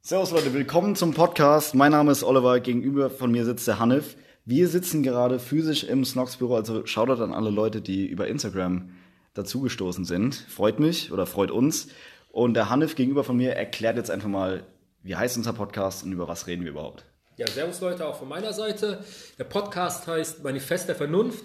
Servus Leute, willkommen zum Podcast. Mein Name ist Oliver, gegenüber von mir sitzt der Hanif. Wir sitzen gerade physisch im Snox-Büro, also Shoutout an alle Leute, die über Instagram dazugestoßen sind. Freut mich oder freut uns. Und der Hanif gegenüber von mir erklärt jetzt einfach mal, wie heißt unser Podcast und über was reden wir überhaupt. Ja, servus Leute, auch von meiner Seite. Der Podcast heißt Manifest der Vernunft.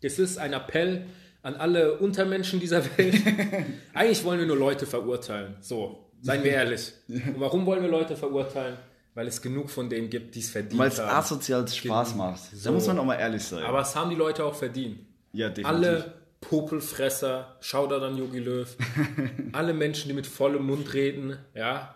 Es ist ein Appell an alle Untermenschen dieser Welt. Eigentlich wollen wir nur Leute verurteilen. So, seien wir ehrlich. Und warum wollen wir Leute verurteilen? Weil es genug von denen gibt, die es verdient Weil es asozial Spaß macht. Da So. muss man auch mal ehrlich sein. Aber es haben die Leute auch verdient. ja, definitiv. Alle Popelfresser, Shoutout an Yogi Löw, alle Menschen, die mit vollem Mund reden, ja,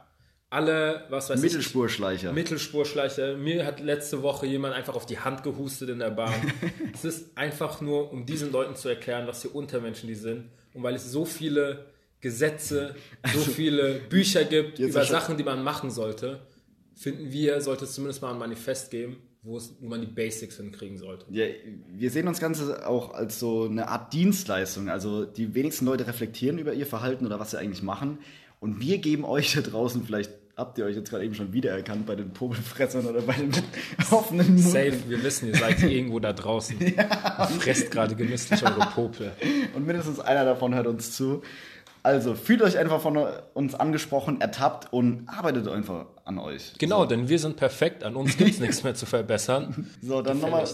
alle, was weiß ich, Mittelspurschleicher. Mittelspurschleicher. Mir hat letzte Woche jemand einfach auf die Hand gehustet in der Bahn. es ist einfach nur, um diesen Leuten zu erklären, was für Untermenschen die sind. Und weil es so viele Gesetze, so viele Bücher gibt Jetzt über Sachen, die man machen sollte, finden wir, sollte es zumindest mal ein Manifest geben, wo, es, wo man die Basics hinkriegen sollte. Ja, wir sehen uns Ganze auch als so eine Art Dienstleistung. Also die wenigsten Leute reflektieren über ihr Verhalten oder was sie eigentlich machen. Und wir geben euch da draußen, vielleicht habt ihr euch jetzt gerade eben schon wiedererkannt bei den Popelfressern oder bei den offenen Mund. Safe, wir wissen, ihr seid irgendwo da draußen. Ihr fresst gerade genüsslich eure Popel. Und mindestens einer davon hört uns zu. Also fühlt euch einfach von uns angesprochen, ertappt und arbeitet einfach an euch. Genau, denn wir sind perfekt, an uns gibt es nichts mehr zu verbessern. So, dann nochmal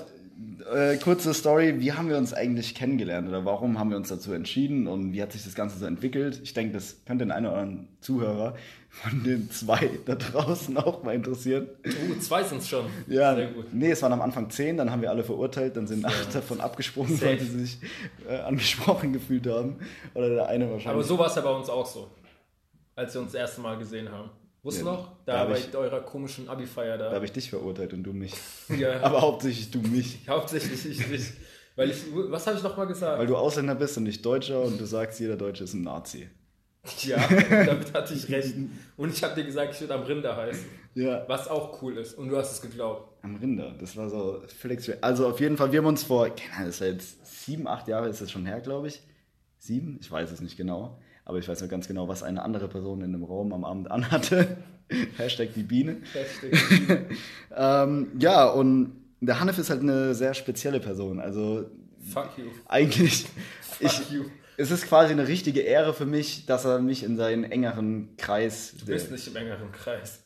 äh, kurze Story. Wie haben wir uns eigentlich kennengelernt oder warum haben wir uns dazu entschieden und wie hat sich das Ganze so entwickelt? Ich denke, das könnte den einen oder anderen Zuhörer von den zwei da draußen auch mal interessieren. Uh, zwei sind schon. Ja, Sehr gut. nee, es waren am Anfang zehn, dann haben wir alle verurteilt, dann sind acht davon abgesprungen, Safe. weil sie sich äh, angesprochen gefühlt haben. Oder der eine wahrscheinlich. Aber so war es ja bei uns auch so, als wir uns das erste Mal gesehen haben. Wusstest du Ja, noch? da Da, bei ich- eurer komischen Abi-Feier da da. habe ich dich verurteilt und du mich. Ja, Aber hauptsächlich du mich. hauptsächlich ich nicht. Weil ich, was habe ich noch mal gesagt? Weil du Ausländer bist und nicht Deutscher und du sagst, jeder Deutsche ist ein Nazi. ja, damit hatte ich recht. Und ich habe dir gesagt, ich würde am Rinder heißen. Ja. Was auch cool ist. Und du hast es geglaubt. Am Rinder, das war so schwer. Also auf jeden Fall, wir haben uns vor, keine Ahnung, das ist jetzt sieben, acht Jahre ist das schon her, glaube ich. Sieben? Ich weiß es nicht genau. Aber ich weiß nur ganz genau, was eine andere Person in dem Raum am Abend anhatte. Hashtag die Biene. Hashtag. Ähm, ja, und der Hanif ist halt eine sehr spezielle Person. Also Fuck you. eigentlich, ich, Fuck you. es ist quasi eine richtige Ehre für mich, dass er mich in seinen engeren Kreis. Du bist nicht im engeren Kreis.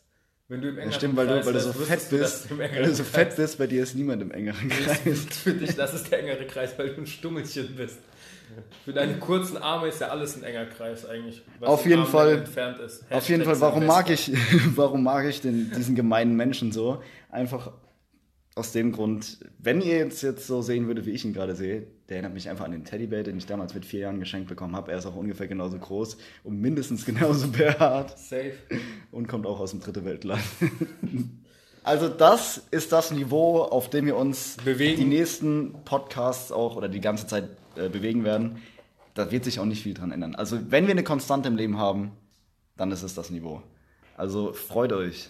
Wenn du im engeren Ja, stimmt, weil du, weil du so fett bist. du Weil du so fett bist, bei dir ist niemand im engeren Kreis. Für dich, das ist der engere Kreis, weil du ein Stummelchen bist. Für deine kurzen Arme ist ja alles ein enger Kreis eigentlich. Auf jeden Fall- lang entfernt ist. Auf jeden Fall, warum mag ich, warum mag ich den, diesen gemeinen Menschen so? Einfach aus dem Grund, wenn ihr jetzt, jetzt so sehen würdet, wie ich ihn gerade sehe, der erinnert mich einfach an den Teddybär, den ich damals mit vier Jahren geschenkt bekommen habe. Er ist auch ungefähr genauso groß und mindestens genauso behaart Safe. und kommt auch aus dem dritte Weltland. Also das ist das Niveau, auf dem wir uns Bewegen. die nächsten Podcasts auch oder die ganze Zeit äh, bewegen werden. Da wird sich auch nicht viel dran ändern. Also wenn wir eine Konstante im Leben haben, dann ist es das Niveau. Also freut euch.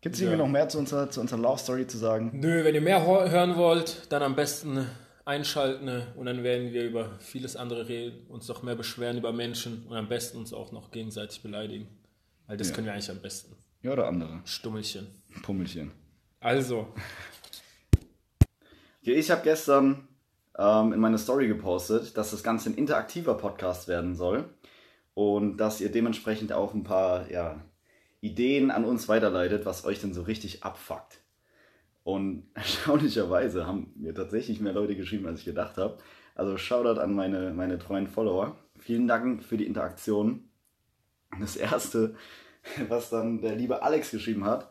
Gibt es Ja. irgendwie noch mehr zu unserer, zu unserer Love Story zu sagen? Nö, wenn ihr mehr hören wollt, dann am besten einschalten und dann werden wir über vieles andere reden, uns noch mehr beschweren über Menschen und am besten uns auch noch gegenseitig beleidigen. Weil das Ja. können wir eigentlich am besten. Ja, oder andere. Stummelchen. Pummelchen. Also, ich habe gestern ähm, in meine Story gepostet, dass das Ganze ein interaktiver Podcast werden soll und dass ihr dementsprechend auch ein paar ja, Ideen an uns weiterleitet, was euch denn so richtig abfuckt. Und erstaunlicherweise haben mir tatsächlich mehr Leute geschrieben, als ich gedacht habe. Also Shoutout an meine, meine treuen Follower. Vielen Dank für die Interaktion. Das erste, was dann der liebe Alex geschrieben hat,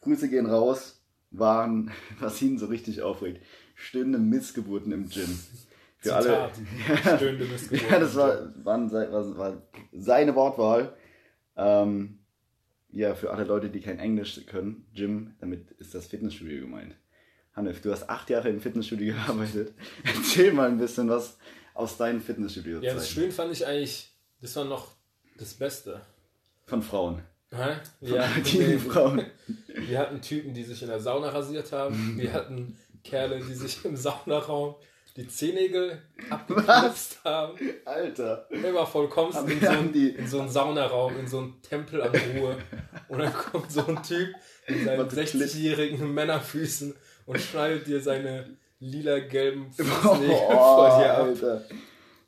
Grüße gehen raus, waren, was ihn so richtig aufregt, stöhnende Missgeburten im Gym. Für alle. Zitat. Stöhnende Missgeburten Ja, das war, waren, war, war seine Wortwahl. Ähm, ja, für alle Leute, die kein Englisch können, Gym, damit ist das Fitnessstudio gemeint. Hanif, du hast acht Jahre im Fitnessstudio gearbeitet. Erzähl mal ein bisschen was aus deinen fitnessstudio ja, das schön fand ich eigentlich, das war noch das Beste. Von Frauen. Hä? Ja, Die Frauen. Wir hatten Typen, die sich in der Sauna rasiert haben. Wir hatten Kerle, die sich im Saunaraum die Zehennägel abgeknipst haben. Alter. Immer vollkommen in, so einen, in so einen Saunaraum, in so einen Tempel an Ruhe. Und dann kommt so ein Typ mit seinen 60-jährigen Männerfüßen und schneidet dir seine lila-gelben Fußnägel Oh, vor dir ab. Alter.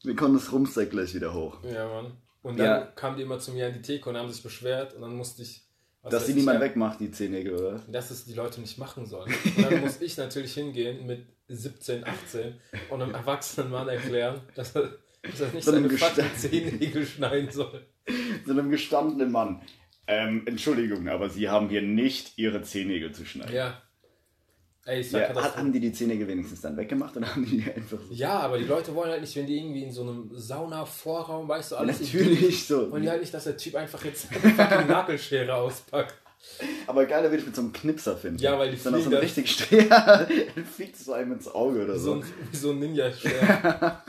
Wir kommen das Rumsteak gleich wieder hoch. Ja, Mann. Und dann Ja. kamen die immer zu mir an die Theke und haben sich beschwert und dann musste ich. Was Dass die ich, niemand ja, wegmacht, die Zehennägel, oder? Dass es die Leute nicht machen sollen. Und dann muss ich natürlich hingehen mit 17, 18 und einem erwachsenen Mann erklären, dass er, dass er nicht So seine fucking Zehennägel schneiden soll. So einem gestandenen Mann. Ähm, Entschuldigung, aber Sie haben hier nicht Ihre Zehennägel zu schneiden. Ja. Ey, Ja, ja, haben die die Zehennägel wenigstens dann weggemacht oder haben die die einfach so? ja, aber die Leute wollen halt nicht, wenn die irgendwie in so einem Sauna-Vorraum, weißt du, alles Natürlich so. wollen die halt nicht, dass der Typ einfach jetzt eine fucking Nagelschere auspackt. Aber geiler würde ich mit so einem Knipser finden. Ja, weil die Dann auch so fliegen ein dann- richtig Streher. Dann fliegt es so einem ins Auge oder So so. ein, wie so ein Ninja-Schwert.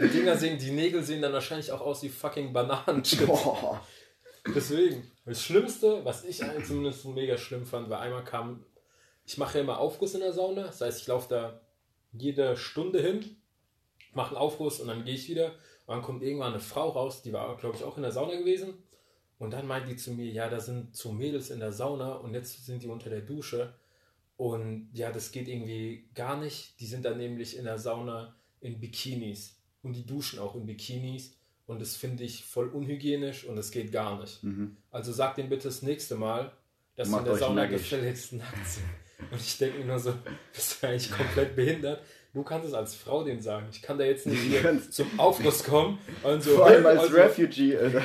Die Dinger sehen, die Nägel sehen dann wahrscheinlich auch aus wie fucking Bananenchips. Boah. Deswegen. Das Schlimmste, was ich eigentlich zumindest so mega schlimm fand, war einmal kam, ich mache ja immer Aufguss in der Sauna. Das heißt, ich laufe da jede Stunde hin, mache einen Aufguss und dann gehe ich wieder. Und dann kommt irgendwann eine Frau raus, die war, glaube ich, auch in der Sauna gewesen. Und dann meint die zu mir, ja, da sind so Mädels in der Sauna und jetzt sind die unter der Dusche. Und ja, das geht irgendwie gar nicht. Die sind dann nämlich in der Sauna in Bikinis. Und die duschen auch in Bikinis. Und das finde ich voll unhygienisch und das geht gar nicht. Mhm. Also sag denen bitte das nächste Mal, dass Macht in der Sauna gefälligst nackt sind. Und ich denke mir nur so, bist du eigentlich komplett behindert? Du kannst es als Frau denen sagen. Ich kann da jetzt nicht hier zum Aufguss kommen und so. Vor allem als also, Refugee, Alter.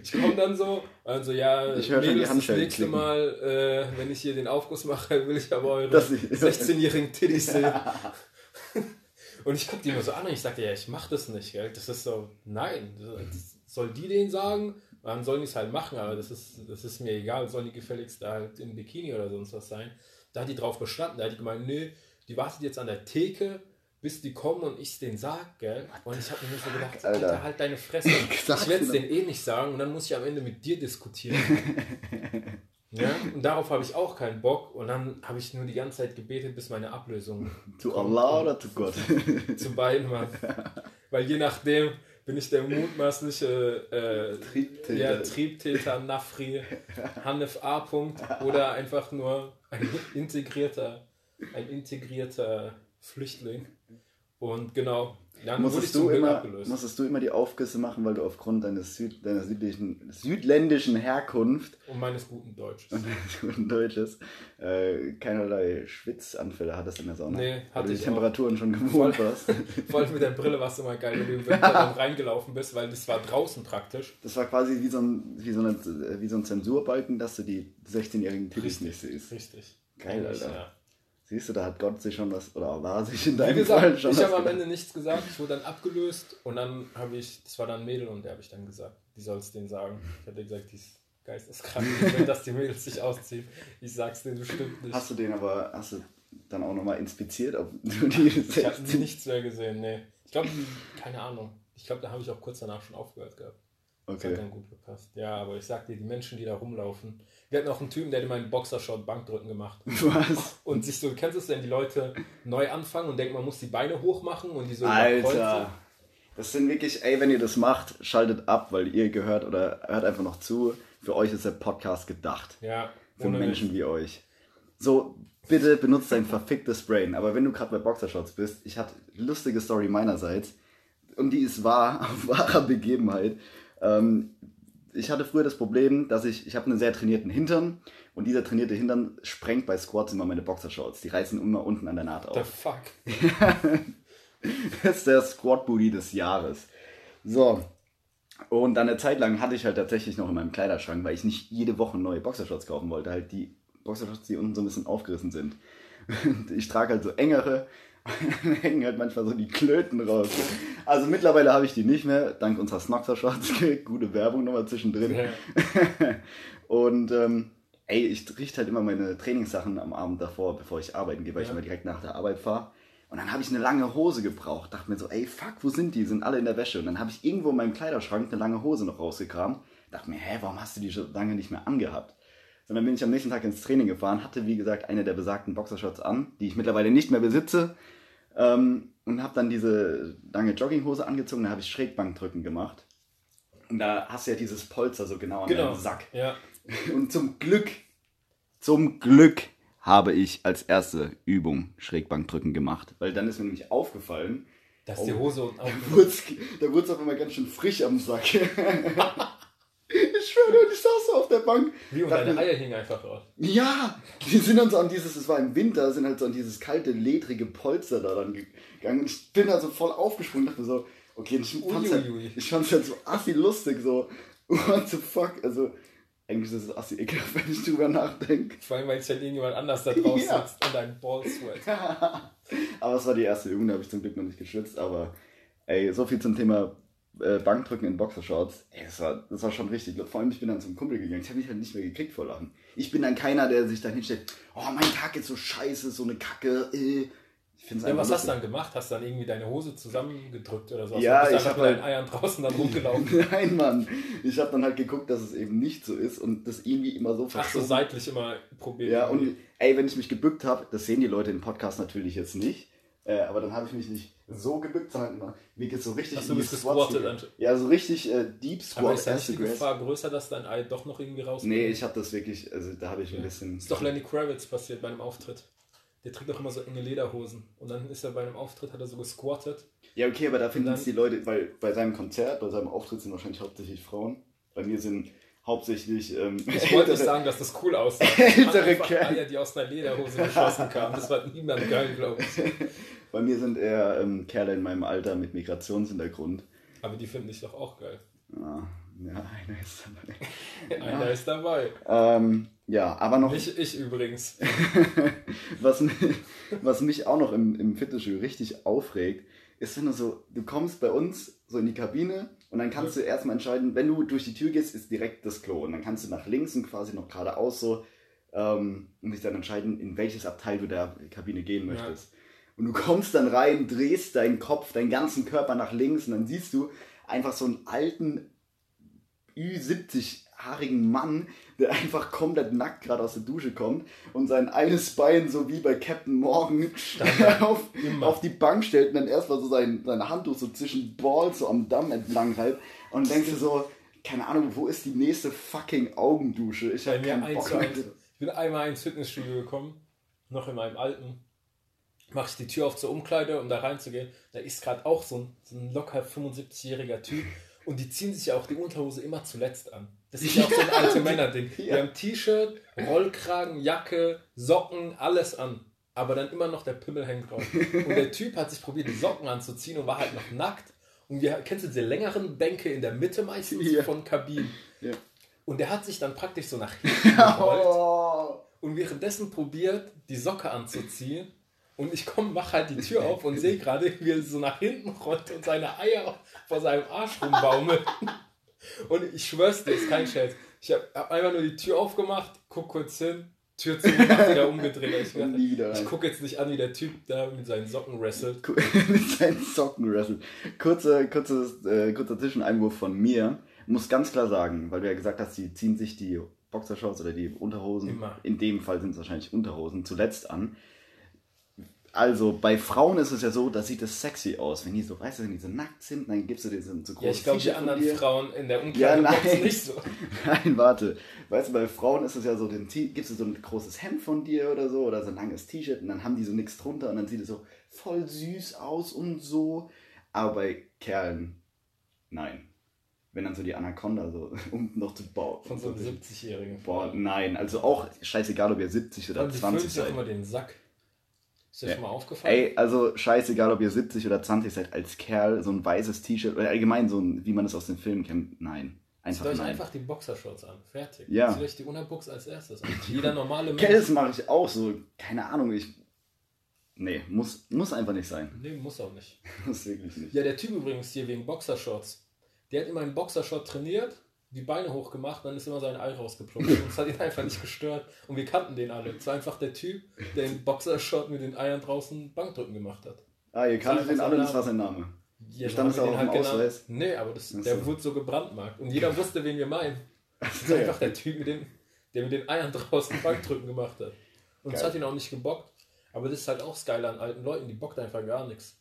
ich komme dann so, also ja, Ich hör schon die Mädels, das nächste klicken. Mal, äh, wenn ich hier den Aufguss mache, will ich aber eure Das ich- 16-jährigen Titties sehen. Und ich gucke die immer so an und ich sagte, ja, ich mach das nicht, gell? Das ist so, nein, soll die denen sagen, dann sollen die es halt machen, aber das ist, das ist mir egal, sollen die gefälligst da halt in Bikini oder sonst was sein. Da hat die drauf bestanden, da hat die gemeint, nee, die wartet jetzt an der Theke, bis die kommen und ich es denen sag, gell? Und ich habe mir nur so gedacht, Alter. Alter, halt deine Fresse. Ich werde es mir denen eh nicht sagen und dann muss ich am Ende mit dir diskutieren. ja, und darauf habe ich auch keinen Bock und dann habe ich nur die ganze Zeit gebetet, bis meine Ablösung To Allah oder to Gott? zu beiden war. Weil je nachdem bin ich der mutmaßliche äh, Triebtäter. Ja, Triebtäter Nafri Hanif A. Punkt oder einfach nur ein integrierter, ein integrierter Flüchtling. Und genau, dann Musstest du, immer, abgelöst. musstest du immer die Aufgüsse machen, weil du aufgrund deines Süd, deiner südlichen, südländischen Herkunft Und meines guten Deutsches. und deines guten Deutsches äh, keinerlei Schwitzanfälle hattest in der Sauna? Nee, weil hatte du ich die auch. Temperaturen schon gewohnt warst. Vor allem mit der Brille war es immer geil, wenn du dann reingelaufen bist, weil das war draußen praktisch. Das war quasi wie so ein, wie so, eine, wie so ein Zensurbalken, dass du die 16-jährigen Titties nicht siehst. Richtig. Geil, Alter. ja. Siehst du, da hat Gott sich schon was, oder war sich in Wie deinem Fall gesagt, schon ich habe am. Ende nichts gesagt. Ich wurde dann abgelöst und dann habe ich, das war dann ein Mädel und der habe ich dann gesagt, die soll es denen sagen. Ich hatte gesagt, die ist geisteskrank. Ich will, dass die Mädels sich ausziehen. Ich sag's denen bestimmt nicht. Hast du den aber, hast du dann auch nochmal inspiziert, ob du die ich habe 16 nichts mehr gesehen, nee. Ich glaube, keine Ahnung. Ich glaube, da habe ich auch kurz danach schon aufgehört gehabt. Das Okay. hat dann gut gepasst. Ja, aber ich sag dir, die Menschen, die da rumlaufen. Wir hatten auch einen Typen, der hat immer einen Boxershot Bankdrücken gemacht. Was? Und sich so, kennst du es, wenn die Leute neu anfangen und denken, man muss die Beine hoch machen und die so? Alter. Das sind wirklich, ey, wenn ihr das macht, schaltet ab, weil ihr gehört oder hört einfach noch zu. Für euch ist der Podcast gedacht. Ja, Für Menschen wie euch. So, bitte benutzt dein verficktes Brain. Aber wenn du gerade bei Boxershots bist, ich hatte lustige Story meinerseits. Und die ist wahr, auf wahrer Begebenheit. Ähm, ich hatte früher das Problem, dass ich, ich habe einen sehr trainierten Hintern und dieser trainierte Hintern sprengt bei Squats immer meine Boxershorts. Die reißen immer unten an der Naht The auf. fuck? Das ist der Squat Booty des Jahres. So. Und dann eine Zeit lang hatte ich halt tatsächlich noch in meinem Kleiderschrank, weil ich nicht jede Woche neue Boxershorts kaufen wollte. Halt die Boxershorts, die unten so ein bisschen aufgerissen sind. Ich trage halt so engere, dann hängen halt manchmal so die Klöten raus. Also mittlerweile habe ich die nicht mehr, dank unserer Snoxer-Shorts. Gute Werbung nochmal zwischendrin. Ja. Und ähm, ey, ich richte halt immer meine Trainingssachen am Abend davor, bevor ich arbeiten gehe, weil ich Ja. immer direkt nach der Arbeit fahre. Und dann habe ich eine lange Hose gebraucht. Dachte mir so, ey, fuck, wo sind die? Sind alle in der Wäsche. Und dann habe ich irgendwo in meinem Kleiderschrank eine lange Hose noch rausgekramt. Dachte mir, hä, warum hast du die schon lange nicht mehr angehabt? Und dann bin ich am nächsten Tag ins Training gefahren, hatte wie gesagt eine der besagten Boxershorts an, die ich mittlerweile nicht mehr besitze. Ähm, und habe dann diese lange Jogginghose angezogen, da habe ich Schrägbankdrücken gemacht. Und da hast du ja dieses Polster so genau an Genau. deinem Sack. Ja. Und zum Glück, zum Glück habe ich als erste Übung Schrägbankdrücken gemacht. Weil dann ist mir nämlich aufgefallen, Dass die Hose unten da wurde es auf einmal ganz schön frisch am Sack. ich schwöre, auf der Bank. Wie und deine Eier hingen einfach raus. Ja, die sind dann so an dieses, es war im Winter, sind halt so an dieses kalte, ledrige Polster da dann gegangen. Ich bin also voll aufgesprungen, dachte so, okay, ich fand's, halt, ich fand's halt so assi lustig, so, what the fuck, also, eigentlich ist es assi ekelhaft, wenn ich drüber nachdenke. Vor allem, weil es halt irgendjemand anders da drauf Ja. sitzt und ein Ballsweat. Aber es war die erste Übung, da habe ich zum Glück noch nicht geschwitzt, aber, ey, so viel zum Thema äh, Bankdrücken in Boxershorts. Ey, das war, das war schon richtig. Vor allem, ich bin dann zum Kumpel gegangen. Ich habe mich halt nicht mehr gekriegt vor Lachen. Ich bin dann keiner, der sich dann hinstellt, oh, mein Tag ist so scheiße, so eine Kacke, äh. Ja, was hast du lustig. dann gemacht? Hast du dann irgendwie deine Hose zusammengedrückt oder so? Ja, du bist ich einfach hab mit deinen halt- Eiern draußen dann rumgelaufen. Nein, Mann. Ich habe dann halt geguckt, dass es eben nicht so ist und das irgendwie immer so Ach so, verschoben. seitlich immer probiert. Ja, und ey, wenn ich mich gebückt habe, das sehen die Leute im Podcast natürlich jetzt nicht, äh, aber dann habe ich mich nicht so gebückt, sondern immer, mir geht's so richtig so, in die Squats Ja, so richtig äh, Deep aber Squat ist da nicht die. Gefahr größer, dass dein Ei doch noch irgendwie rauskommt? Nee, ich habe das wirklich, also da habe ich ein bisschen... Ist doch Lenny Kravitz passiert bei einem Auftritt. Der trägt doch immer so enge Lederhosen. Und dann ist er bei einem Auftritt, hat er so gesquattet. Ja, okay, aber da finden es die Leute, weil bei seinem Konzert, bei seinem Auftritt sind wahrscheinlich hauptsächlich Frauen. Bei mir sind hauptsächlich ähm, Ich wollte nicht sagen, dass das cool aussah. Ältere Kerle. Die aus einer Lederhose geschossen kamen. Das war niemand geil, glaube ich. Bei mir sind eher ähm, Kerle in meinem Alter mit Migrationshintergrund. Aber die finde ich doch auch geil. Ah, ja, einer ist dabei. Einer ist dabei. Ähm, ja, aber noch, Nicht ich übrigens. was, mi- was mich auch noch im, im Fitnessstudio richtig aufregt, ist, wenn du so, du kommst bei uns so in die Kabine und dann kannst du erstmal entscheiden, wenn du durch die Tür gehst, ist direkt das Klo. Und dann kannst du nach links und quasi noch geradeaus so ähm, und dich dann entscheiden, in welches Abteil du der Kabine gehen möchtest. Und du kommst dann rein, drehst deinen Kopf, deinen ganzen Körper nach links und dann siehst du einfach so einen alten Ü70-haarigen Mann, der einfach komplett nackt gerade aus der Dusche kommt und sein eines Bein so wie bei Captain Morgan auf, auf die Bank stellt und dann erstmal so sein, seine Handtuch so zwischen Balls so am Damm entlang reibt und denkst du so, keine Ahnung, wo ist die nächste fucking Augendusche? Ich habe keinen Bock eins. Ich bin einmal ins Fitnessstudio gekommen, noch in meinem alten. Mache ich die Tür auf zur Umkleide, um da reinzugehen. Da ist gerade auch so ein, so ein locker 75-jähriger Typ. Und die ziehen sich ja auch die Unterhose immer zuletzt an. Das ist ja auch so ein alte Männerding. Die haben T-Shirt, Rollkragen, Jacke, Socken, alles an. Aber dann immer noch der Pimmel hängt drauf. Und der Typ hat sich probiert, die Socken anzuziehen und war halt noch nackt. Und wir, kennst du diese längeren Bänke in der Mitte meistens Ja. von Kabinen? Ja. Und der hat sich dann praktisch so nach hinten gerollt Oh. und währenddessen probiert, die Socke anzuziehen. Und ich komme, mach halt die Tür auf und sehe gerade, wie er so nach hinten rollt und seine Eier vor seinem Arsch rumbaumeln. Und ich schwör's dir, ist kein Scherz. Ich habe hab einfach nur die Tür aufgemacht, guck kurz hin, Tür zugemacht, wieder umgedreht. Ich, ich gucke jetzt nicht an, wie der Typ da mit seinen Socken wrestelt. mit seinen Socken wrestelt. Kurze, kurzes, äh, kurzer Zwischeneinwurf von mir. Muss ganz klar sagen, weil du ja gesagt hast, sie ziehen sich die Boxershorts oder die Unterhosen, Immer. in dem Fall sind es wahrscheinlich Unterhosen, zuletzt an. Also bei Frauen ist es ja so, da sieht es sexy aus. Wenn die so, weißt du, wenn die so nackt sind, dann gibst du dir so so Ja, ich glaube, die anderen. Frauen in der Ja, Umkleidebox nein. nicht so. Nein, warte. Weißt du, bei Frauen ist es ja so, den T- gibst du so ein großes Hemd von dir oder so oder so ein langes T-Shirt und dann haben die so nichts drunter und dann sieht es so voll süß aus und so. Aber bei Kerlen, nein. Wenn dann so die Anaconda so unten noch zu bauen. Von so einem 70-Jährigen. Boah, nein. Also auch scheißegal, ob ihr 70 oder Und die füllen 20 sich auch seid. immer den Sack. Ist dir Ja. schon mal aufgefallen? Ey, also scheißegal, ob ihr 70 oder 20 seid, als Kerl so ein weißes T-Shirt oder allgemein so ein, wie man es aus den Filmen kennt, nein. Einfach Zieht euch nein. einfach die Boxershorts an. Fertig. Ja. Zieht euch die Unterbuchs als erstes an. Jeder normale Mensch. das mache ich auch so. Keine Ahnung, ich. Nee, muss, muss einfach nicht sein. Nee, muss auch nicht. Muss wirklich nicht. Ja, der Typ übrigens hier wegen Boxershorts. Der hat immer einen Boxershort trainiert, die Beine hochgemacht, dann ist immer sein Ei rausgeplumpt. Und das hat ihn einfach nicht gestört. Und wir kannten den alle. Es war einfach der Typ, der im Boxershort mit den Eiern draußen Bankdrücken gemacht hat. Ah, ihr kanntet Das den alle, das war sein Name. Ja, Stand es wir auch dem genannt. Ausweis? Nee, aber das, der so. wurde so gebrandmarkt. Und jeder wusste, wen wir meinen. Das ist einfach der Typ, mit dem, der mit den Eiern draußen Bankdrücken gemacht hat. Und es Geil. hat ihn auch nicht gebockt. Aber das ist halt auch das Geile an alten Leuten, die bockt einfach gar nichts.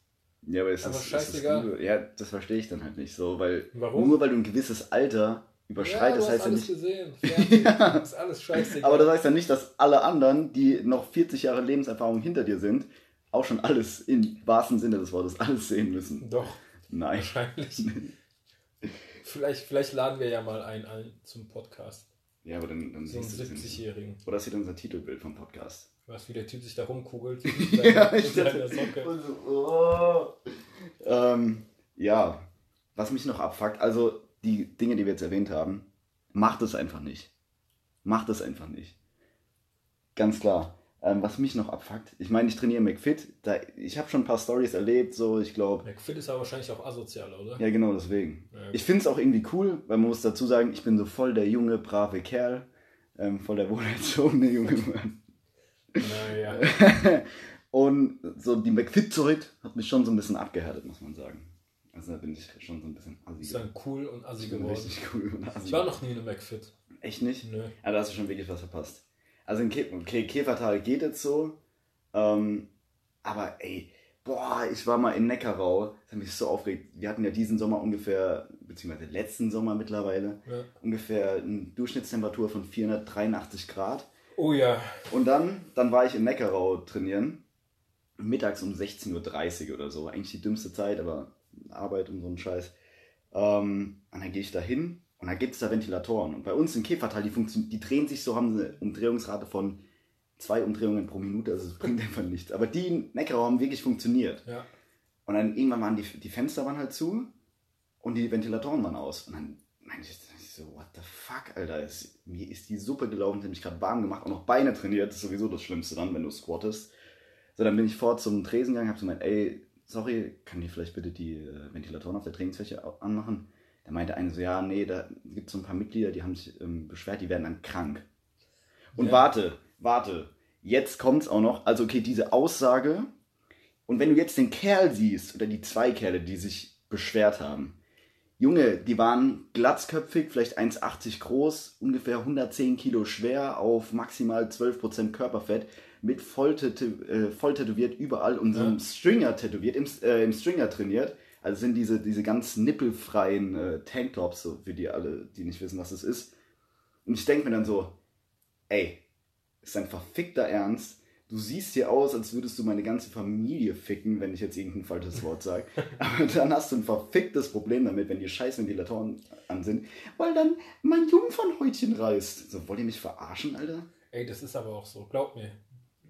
Ja, aber ist Aber das, ist scheißegal. das gut? Ja, das verstehe ich dann halt nicht so, weil Warum? nur weil du ein gewisses Alter überschreitest, ja, du heißt hast ja alles nicht. gesehen. Fertig. Ist alles scheißegal. Aber das heißt ja nicht, dass alle anderen, die noch 40 Jahre Lebenserfahrung hinter dir sind, auch schon alles im wahrsten Sinne des Wortes alles sehen müssen. Doch, Nein. wahrscheinlich. vielleicht, vielleicht laden wir ja mal einen ein zum Podcast. Ja, aber dann, dann So siehst du das nicht. 70-Jährigen. Oder sieht unser Titelbild vom Podcast. Was, wie der Typ sich da rumkugelt. Ja, ich seiner dachte- Socke. Und so, oh. ähm, ja, was mich noch abfuckt, also die Dinge, die wir jetzt erwähnt haben, macht es einfach nicht. Macht es einfach nicht. Ganz klar. Ähm, was mich noch abfuckt, ich meine, ich trainiere McFit, da, ich habe schon ein paar Stories erlebt, so ich glaube, McFit ist aber wahrscheinlich auch asozial, oder? ja genau deswegen. Ja. Ich finde es auch irgendwie cool, weil man muss dazu sagen, ich bin so voll der junge, brave Kerl, ähm, voll der wohlerzogene junge Mann. Naja. Und so die McFit-Zeit hat mich schon so ein bisschen abgehärtet, muss man sagen. Also da bin ich schon so ein bisschen assi. Ist dann cool und assi geworden. richtig cool und assi. Ich war noch nie in einem McFit. Echt nicht? Nö. Ja, da hast du schon wirklich was verpasst. Also in Kä okay, Käfertal geht jetzt so. Ähm, aber ey, boah, ich war mal in Neckarau. Das hat mich so aufgeregt. Wir hatten ja diesen Sommer ungefähr, beziehungsweise letzten Sommer mittlerweile, Ja. ungefähr eine Durchschnittstemperatur von 483 Grad. Oh ja. Und dann, dann war ich in Neckarau trainieren. Mittags um 16.30 Uhr oder so. Eigentlich die dümmste Zeit, aber Arbeit und so ein Scheiß. Ähm, und dann gehe ich da hin und da gibt es da Ventilatoren. Und bei uns in Käfertal, die, die drehen sich so, haben eine Umdrehungsrate von zwei Umdrehungen pro Minute. Also es bringt einfach nichts. Aber die in Neckarau haben wirklich funktioniert. Ja. Und dann irgendwann waren die, die Fenster waren halt zu und die Ventilatoren waren aus. Und dann meinte ich, ich so, what the fuck, Alter, ist, mir ist die Suppe gelaufen, die mich gerade warm gemacht und noch Beine trainiert. Das ist sowieso das Schlimmste dann, wenn du squattest. So, dann bin ich vor zum Tresen gegangen, hab so gemeint, ey, sorry, kann die vielleicht bitte die äh, Ventilatoren auf der Trainingsfläche anmachen? Da meinte einer so, ja, nee, da gibt es so ein paar Mitglieder, die haben sich ähm, beschwert, die werden dann krank. Und Ja. warte, warte, jetzt kommt's auch noch. Also, okay, diese Aussage. Und wenn du jetzt den Kerl siehst, oder die zwei Kerle, die sich beschwert haben, Junge, die waren glatzköpfig, vielleicht 1,80 groß, ungefähr 110 Kilo schwer, auf maximal 12% Körperfett, mit voll, äh, voll tätowiert überall und so einem Ja. Stringer tätowiert, im, äh, im Stringer trainiert. Also sind diese, diese ganz nippelfreien äh, Tanktops, so für die alle, die nicht wissen, was es ist. Und ich denke mir dann so, ey, ist dein verfickter Ernst? Du siehst hier aus, als würdest du meine ganze Familie ficken, wenn ich jetzt irgendein falsches Wort sage. Aber dann hast du ein verficktes Problem damit, wenn die scheiß Ventilatoren an sind, weil dann mein Jungfernhäutchen reißt. So, wollt ihr mich verarschen, Alter? Ey, das ist aber auch so. Glaub mir.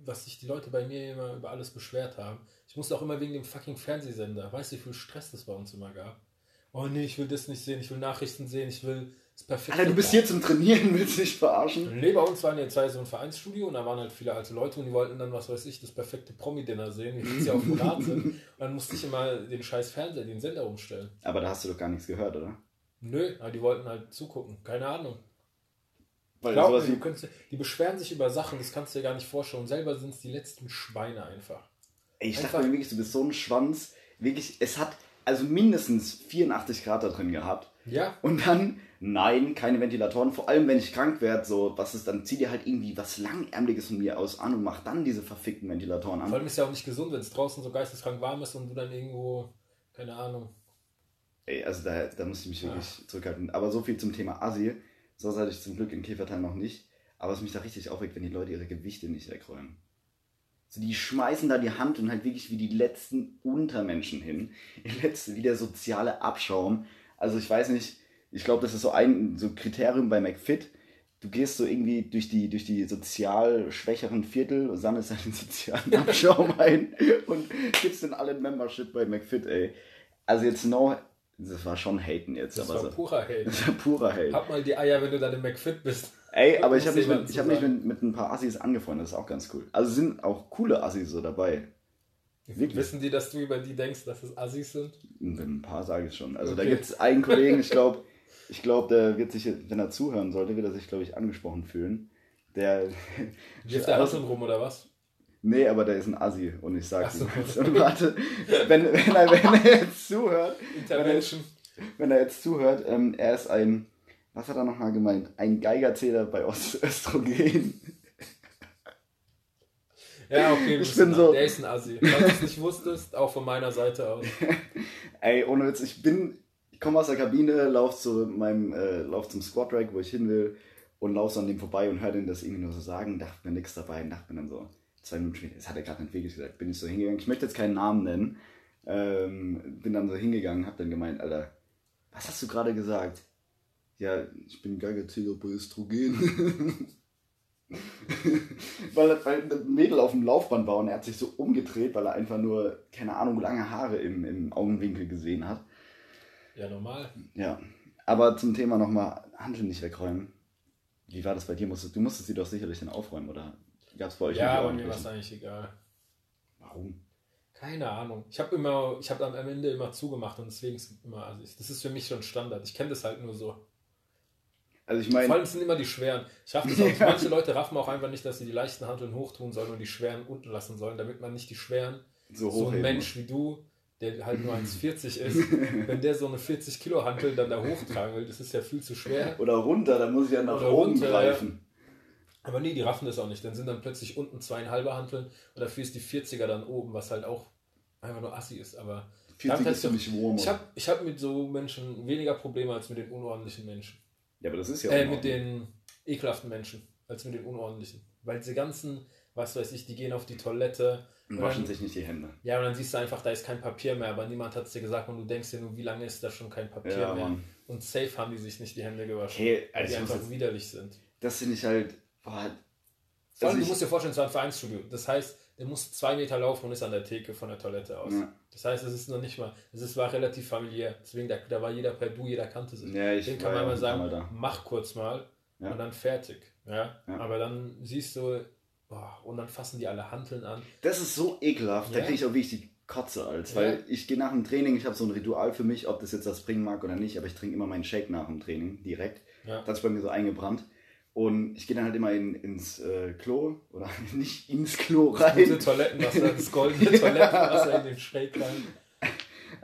Was sich die Leute bei mir immer über alles beschwert haben. Ich musste auch immer wegen dem fucking Fernsehsender. Weißt du, wie viel Stress das bei uns immer gab? Oh nee, ich will das nicht sehen, ich will Nachrichten sehen, ich will das perfekte. Alter, du bist hier zum Trainieren, willst dich verarschen? Nee, bei uns waren jetzt zwei so ein Vereinsstudio und da waren halt viele alte Leute und die wollten dann, was weiß ich, das perfekte Promi-Dinner sehen, wie sie auf dem Rad sind. Und dann musste ich immer den scheiß Fernseher, den Sender umstellen. Aber da hast du doch gar nichts gehört, oder? Nö, aber die wollten halt zugucken. Keine Ahnung. Weil Glaub mir, sowas du wie, könntest, die beschweren sich über Sachen, das kannst du dir gar nicht vorstellen. Und selber sind es die letzten Schweine einfach. ey, ich dachte einfach- mir wirklich, du bist so ein Schwanz. Wirklich, es hat also mindestens 84 Grad da drin gehabt. Ja, Und dann, nein, keine Ventilatoren. Vor allem, wenn ich krank werde, so, was ist, dann zieh dir halt irgendwie was Langärmeliges von mir aus an und mach dann diese verfickten Ventilatoren vor an. allem ist ja auch nicht gesund, wenn es draußen so geisteskrank warm ist und du dann irgendwo, keine Ahnung. Ey, also da, da muss ich mich wirklich zurückhalten. Aber so viel zum Thema Assi. So hatte ich zum Glück in Käfertal noch nicht. Aber was mich da richtig aufregt, wenn die Leute ihre Gewichte nicht wegräumen. So, die schmeißen da die Hand und halt wirklich wie die letzten Untermenschen hin. Die letzte, wie der soziale Abschaum. Also ich weiß nicht, ich glaube, das ist so ein so Kriterium bei McFit. Du gehst so irgendwie durch die, durch die sozial schwächeren Viertel und sammelst halt den sozialen Abschaum ein und gibst den allen Membership bei McFit, ey. Also jetzt no, das war schon Haten jetzt, Das war so, purer Hate. das war purer Hate. Hab mal die Eier, wenn du dann im McFit bist. Ey, aber ich habe mich, mit, ich hab mich mit, mit ein paar Assis angefreundet, das ist auch ganz cool. Also sind auch coole Assis so dabei. Wirklich? Wissen die, dass du über die denkst, dass es Assis sind? Ein paar sage ich schon. Also da Okay. gibt es einen Kollegen, ich glaube, ich glaube, der wird sich, wenn er zuhören sollte, wird er sich, glaube ich, angesprochen fühlen. Der. Wirft der Hasseln rum oder was? Nee, aber der ist ein Assi und ich sag's so. ihm jetzt. Und warte, wenn, wenn, er, wenn er jetzt zuhört, Intervention. wenn er jetzt zuhört, ähm, er ist ein, was hat er nochmal gemeint? Ein Geigerzähler bei Ost Östrogen. Ja, okay, Ich bin so- der ist ein Assi. Falls du es nicht wusstest, auch von meiner Seite aus. Ey, ohne Witz, ich bin, ich komme aus der Kabine, lauf zu meinem, äh, lauf zum Squad Rack, wo ich hin will und lauf so an dem vorbei und höre den das irgendwie nur so sagen, dachte mir nichts dabei und dachte mir dann so, zwei Minuten später, das hat er gerade nicht wirklich gesagt, bin ich so hingegangen, ich möchte jetzt keinen Namen nennen, ähm, bin dann so hingegangen, hab dann gemeint, Alter, was hast du gerade gesagt? Ja, ich bin Geigerzähler bei Östrogen. weil, weil ein Mädel auf dem Laufband war und er hat sich so umgedreht, weil er einfach nur, keine Ahnung, lange Haare im, im Augenwinkel gesehen hat. Ja, normal. Ja, aber zum Thema nochmal Handel nicht wegräumen. Wie war das bei dir? Musstest, du musstest sie doch sicherlich dann aufräumen, oder gab es bei euch Ja, aber mir war es eigentlich egal. Warum? Keine Ahnung. Ich habe immer, ich habe am Ende immer zugemacht und deswegen ist es immer Assis. Das ist für mich schon Standard. Ich kenne das halt nur so. Also ich Vor meine, allem sind immer die schweren. Ich raff das auch. Manche Leute raffen auch einfach nicht, dass sie die leichten Hanteln hochtun sollen und die schweren unten lassen sollen, damit man nicht die schweren, so so ein. Mensch wie du, der halt nur 1,40 ist, wenn der so eine 40 Kilo Hantel dann da hochtragen will, das ist ja viel zu schwer. Oder runter, dann muss ich ja nach Oder oben runter, greifen. Aber nee, die raffen das auch nicht. Dann sind dann plötzlich unten zweieinhalber Hanteln und dafür ist die 40er dann oben, was halt auch einfach nur assi ist. Aber 40 damit ist mich warm. ich habe ich hab mit so Menschen weniger Probleme als mit den unordentlichen Menschen. Ja, aber das ist ja Äh, auch mit den ekelhaften Menschen als mit den unordentlichen. Weil diese ganzen, was weiß ich, die gehen auf die Toilette. und waschen dann, sich nicht die Hände. ja, und dann siehst du einfach, da ist kein Papier mehr, aber niemand hat es dir gesagt und du denkst dir nur, wie lange ist da schon kein Papier Ja, mehr. Mann. Und safe haben die sich nicht die Hände gewaschen. Weil also die einfach jetzt- widerlich sind. Das finde ich halt, boah, Vor allem, Also du musst dir vorstellen, es war ein Vereinsstudio. Das heißt, der muss zwei Meter laufen und ist an der Theke von der Toilette aus. Ja. Das heißt, es ist noch nicht mal, es ist, war relativ familiär. Deswegen, da, da war jeder per Du, jeder kannte sich. Ja, ich Den kann man mal sagen, da. mach kurz mal Ja. und dann fertig. Ja? Ja. Aber dann siehst du, boah, und dann fassen die alle Hanteln an. Das ist so ekelhaft, da kriege ich auch die Kotze als, weil ich gehe nach dem Training, ich habe so ein Ritual für mich, ob das jetzt das bringen mag oder nicht, aber ich trinke immer meinen Shake nach dem Training direkt. Das ist bei mir so eingebrannt. Und ich gehe dann halt immer in, ins äh, Klo oder nicht ins Klo Gute rein. Toilettenwasser, das goldene Toilettenwasser in den Shake rein.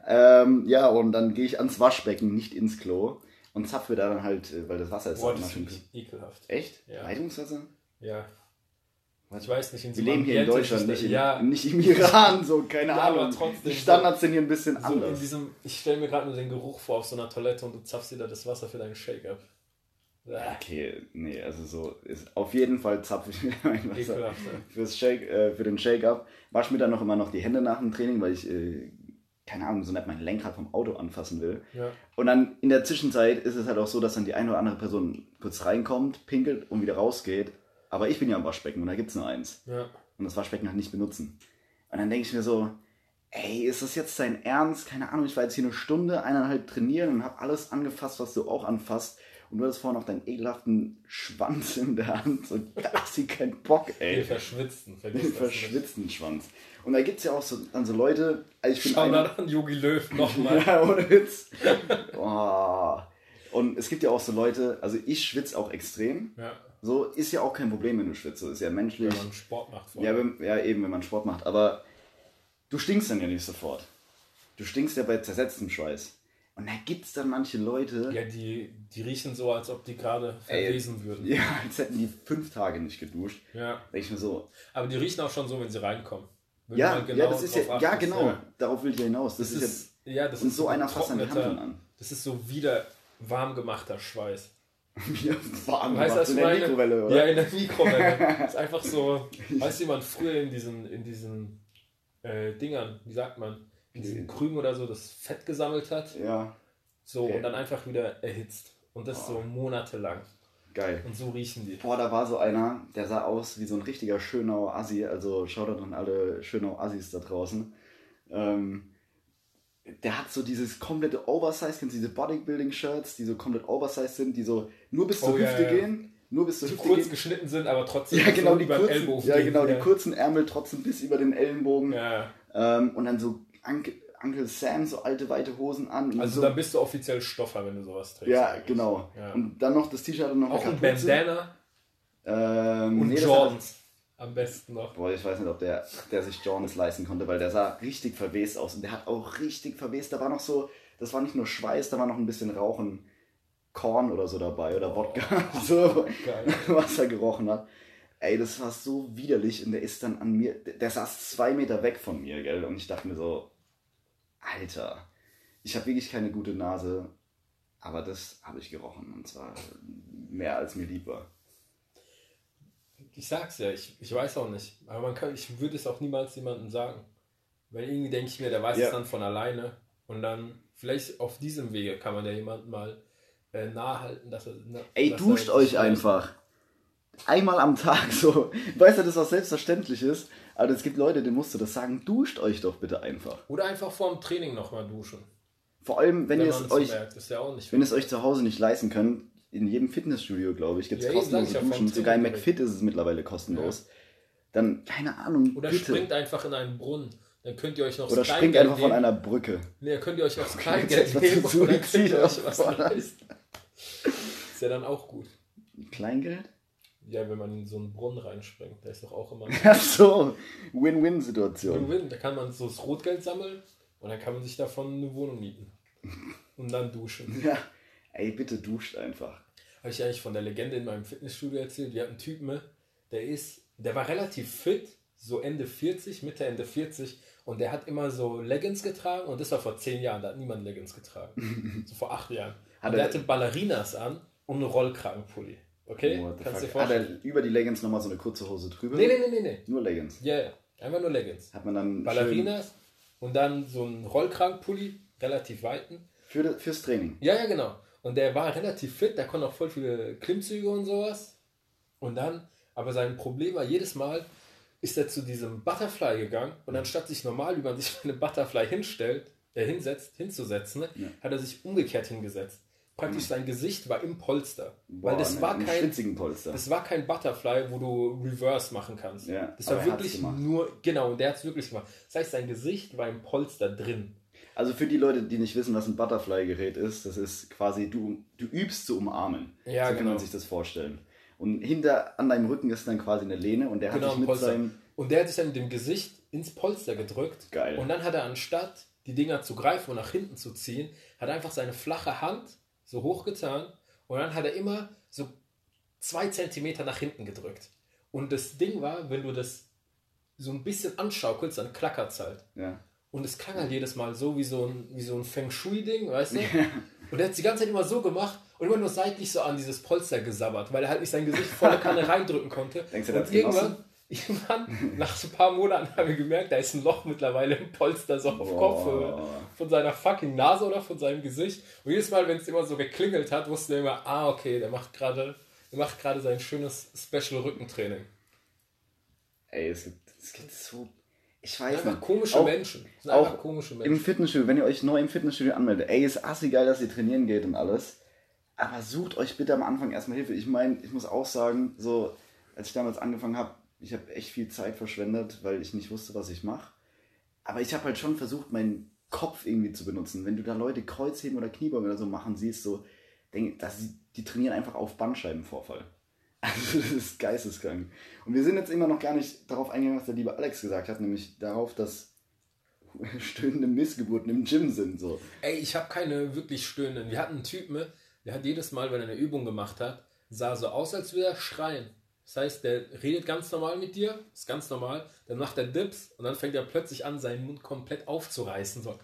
Ähm, ja, und dann gehe ich ans Waschbecken, nicht ins Klo und zapfe da dann halt, äh, weil das Wasser ist Boah, immer das finde ich ekelhaft. Echt? Ja. Leitungswasser? Ja. Ich weiß nicht, in Wir leben hier in Deutschland, das- nicht, in, ja, nicht im Iran, so, keine Ja, Ahnung. trotzdem Die Standards sind hier ein bisschen so anders. diesem, ich stelle mir gerade nur den Geruch vor auf so einer Toilette und du zapfst dir da das Wasser für deinen Shake ab. Okay, nee, also so ist auf jeden Fall zapfe ich mir mein Wasser Ekelhaft, fürs Shake, äh, für den Shake ab. Wasch mir dann noch immer noch die Hände nach dem Training, weil ich, äh, keine Ahnung, so nicht mein Lenkrad vom Auto anfassen will. Ja. Und dann in der Zwischenzeit ist es halt auch so, dass dann die eine oder andere Person kurz reinkommt, pinkelt und wieder rausgeht. Aber ich bin ja am Waschbecken und da gibt es nur eins. Ja. Und das Waschbecken halt nicht benutzen. Und dann denke ich mir so, ey, ist das jetzt dein Ernst? Keine Ahnung, ich war jetzt hier eine Stunde, eineinhalb trainieren und habe alles angefasst, was du auch anfasst. Und du hattest vorhin noch deinen ekelhaften Schwanz in der Hand. So, da hast du keinen Bock, ey. Den vergiss das nicht. verschwitzten Schwanz. Und da gibt es ja auch so, dann so Leute, also ich bin einer- mal an Yogi Löw nochmal. ja, ohne Witz. Oh. Und es gibt ja auch so Leute, also ich schwitze auch extrem. Ja, So ist ja auch kein Problem, wenn du schwitzt. So ist ja menschlich. wenn man Sport macht. vor Ja, wenn, ja, eben, wenn man Sport macht. Aber du stinkst dann ja nicht sofort. Du stinkst ja bei zersetztem Schweiß. Und da gibt es dann manche Leute, ja die, die riechen so, als ob die gerade Ey, verwesen würden. ja, als hätten die fünf Tage nicht geduscht. Ja. Denke ich mir so, Aber die riechen auch schon so, wenn sie reinkommen. Wenn ja, mal ja, das ist ja, ja, genau, ja. darauf will ich ja hinaus. Das, Das ist, ist, ja, das und ist so einer fasst Handeln an. Das ist so wieder warm gemachter Schweiß. ja warm Weißt gemacht, in der meine? Mikrowelle, oder? Ja, in der Mikrowelle. das ist einfach so, weißt du, man früher in diesen, in diesen äh, Dingern, wie sagt man, in diesen Krügen oder so das Fett gesammelt hat, ja, so Okay. und dann einfach wieder erhitzt. Und das so monatelang. geil. Und so riechen die. Boah, da war so einer, der sah aus wie so ein richtiger Schönauer Assi. Also Shoutout an alle Schönau Assis da draußen. Ähm, der hat so dieses komplette Oversize, kennst du diese Bodybuilding-Shirts, die so komplett oversized sind, die so nur bis zur Oh, Hüfte ja. gehen. Nur bis zur Die Hüfte kurz gehen. geschnitten sind, aber trotzdem Ja, genau, so die über den kurzen, Ellbogen ja, gehen. genau, die ja. kurzen Ärmel trotzdem bis über den Ellenbogen. Ja. Ähm, und dann so Uncle, Uncle Sam, so alte, weite Hosen an. Also so, da bist du offiziell Stoffer, wenn du sowas trägst. ja, eigentlich. genau. Ja. Und dann noch das T-Shirt und noch Auch eine ein Kapuze. Bandana Ähm, und nee, Jordans. Am besten noch. Boah, ich weiß nicht, ob der, der sich Jordans leisten konnte, weil der sah richtig verwest aus. Und der hat auch richtig verwest. Da war noch so, das war nicht nur Schweiß, da war noch ein bisschen Rauchen, Korn oder so dabei oder Wodka, so, Geil. was er gerochen hat. Ey, das war so widerlich und der ist dann an mir, der saß zwei Meter weg von mir, gell? Und ich dachte mir so, Alter, ich habe wirklich keine gute Nase, aber das habe ich gerochen und zwar mehr als mir lieb war. Ich sag's ja, ich, ich weiß auch nicht. Aber man kann, ich würde es auch niemals jemandem sagen. Weil irgendwie denke ich mir, der weiß Ja. es dann von alleine. Und dann, vielleicht auf diesem Wege kann man ja jemandem mal äh, nahe halten, dass er. Na, Ey, dass duscht er- euch einfach. Einmal am Tag so. Weißt du, das was selbstverständlich ist, aber es gibt Leute, denen musst du das sagen, duscht euch doch bitte einfach. Oder einfach vor dem Training nochmal duschen. Vor allem, wenn, Wenn, ihr es euch, ja wenn ihr es euch zu Hause nicht leisten könnt, in jedem Fitnessstudio, glaube ich, gibt es Ja, kostenlose ja, Duschen. Sogar im McFit ist es mittlerweile kostenlos. Dann, keine Ahnung, Oder bitte. springt einfach in einen Brunnen. Dann könnt ihr euch noch Oder springt einfach von einer Brücke. Nee, dann könnt ihr euch aufs Kleingeld nehmen und dann könnt ihr euch was leisten. Ist ja dann auch gut. Kleingeld? Ja, wenn man in so einen Brunnen reinspringt, da ist doch auch immer Ach so, Win-Win-Situation. Win-Win. Da kann man so das Rotgeld sammeln und dann kann man sich davon eine Wohnung mieten. Und dann duschen. Ja, ey, bitte duscht einfach. Habe ich eigentlich von der Legende in meinem Fitnessstudio erzählt. Wir hatten einen Typen, der ist, der war relativ fit, so Ende 40, Mitte, Ende 40. Und der hat immer so Leggings getragen und das war vor zehn Jahren, da hat niemand Leggings getragen. so vor acht Jahren. Hat und der er- hatte Ballerinas an und einen Rollkragenpulli. Okay? The Kannst du dir fuck? Hat vorstellen? er über die Leggings nochmal so eine kurze Hose drüber? Nee, nee, nee, nee, nee. Nur Leggings. Ja, ja. Einfach nur Leggings. Hat man dann Ballerinas und dann so einen Rollkragenpulli, relativ weiten. für, fürs Training. Ja, ja, genau. Und der war relativ fit, der konnte auch voll viele Klimmzüge und sowas. Und dann, aber sein Problem war, jedes Mal ist er zu diesem Butterfly gegangen und anstatt sich normal, wie man sich bei einem Butterfly hinstellt, äh, hinsetzt, hinzusetzen, ne, Ja. hat er sich umgekehrt hingesetzt. Praktisch sein Gesicht war im Polster. weil Boah, das ne, war kein, das war kein Butterfly, wo du Reverse machen kannst. Ja, das war wirklich nur, genau, und der hat es wirklich gemacht. Das heißt, sein Gesicht war im Polster drin. Also für die Leute, die nicht wissen, was ein Butterfly-Gerät ist, das ist quasi, du, du übst zu umarmen. Ja, so kann man genau. sich das vorstellen. Und hinter an deinem Rücken ist dann quasi eine Lehne und der hat Genau, sich im mit seinem. Und der hat sich dann mit dem Gesicht ins Polster gedrückt. Geil. Und dann hat er anstatt die Dinger zu greifen und nach hinten zu ziehen, hat er einfach seine flache Hand so hochgetan und dann hat er immer so zwei Zentimeter nach hinten gedrückt. Und das Ding war, wenn du das so ein bisschen anschaukelst, dann klackert es halt. Ja. Und es klang halt jedes Mal so wie so ein, wie so ein Feng Shui-Ding, weißt du? Und er hat es die ganze Zeit immer so gemacht und immer nur seitlich so an dieses Polster gesabbert, weil er halt nicht sein Gesicht volle Kanne reindrücken konnte. Denkst du, und hat's genossen? Irgendwann, nach so ein paar Monaten haben wir gemerkt, da ist ein Loch mittlerweile im Polster so auf Boah. Kopfhöhe. Von seiner fucking Nase oder von seinem Gesicht. Und jedes Mal, wenn es immer so geklingelt hat, wussten wir immer, ah, okay, der macht gerade der macht gerade sein schönes Special-Rückentraining. Ey, es gibt, es gibt so. Ich weiß Einfach nicht. komische Auch- Menschen. Auch einfach komische Im Menschen. Fitnessstudio, wenn ihr euch neu im Fitnessstudio anmeldet, ey, ist assi geil, dass ihr trainieren geht und alles. Aber sucht euch bitte am Anfang erstmal Hilfe. Ich meine, ich muss auch sagen, so, als ich damals angefangen habe, ich habe echt viel Zeit verschwendet, weil ich nicht wusste, was ich mache. Aber ich habe halt schon versucht, meinen Kopf irgendwie zu benutzen. Wenn du da Leute Kreuzheben oder Kniebeugen oder so machen siehst, so, denk, das, die trainieren einfach auf Bandscheibenvorfall. Also das ist geisteskrank. Und wir sind jetzt immer noch gar nicht darauf eingegangen, was der liebe Alex gesagt hat, nämlich darauf, dass stöhnende Missgeburten im Gym sind. So. Ey, ich habe keine wirklich stöhnenden. Wir hatten einen Typen, ne, der hat jedes Mal, wenn er eine Übung gemacht hat, sah so aus, als würde er schreien. Das heißt, der redet ganz normal mit dir, ist ganz normal, dann macht er Dips und dann fängt er plötzlich an, seinen Mund komplett aufzureißen. So.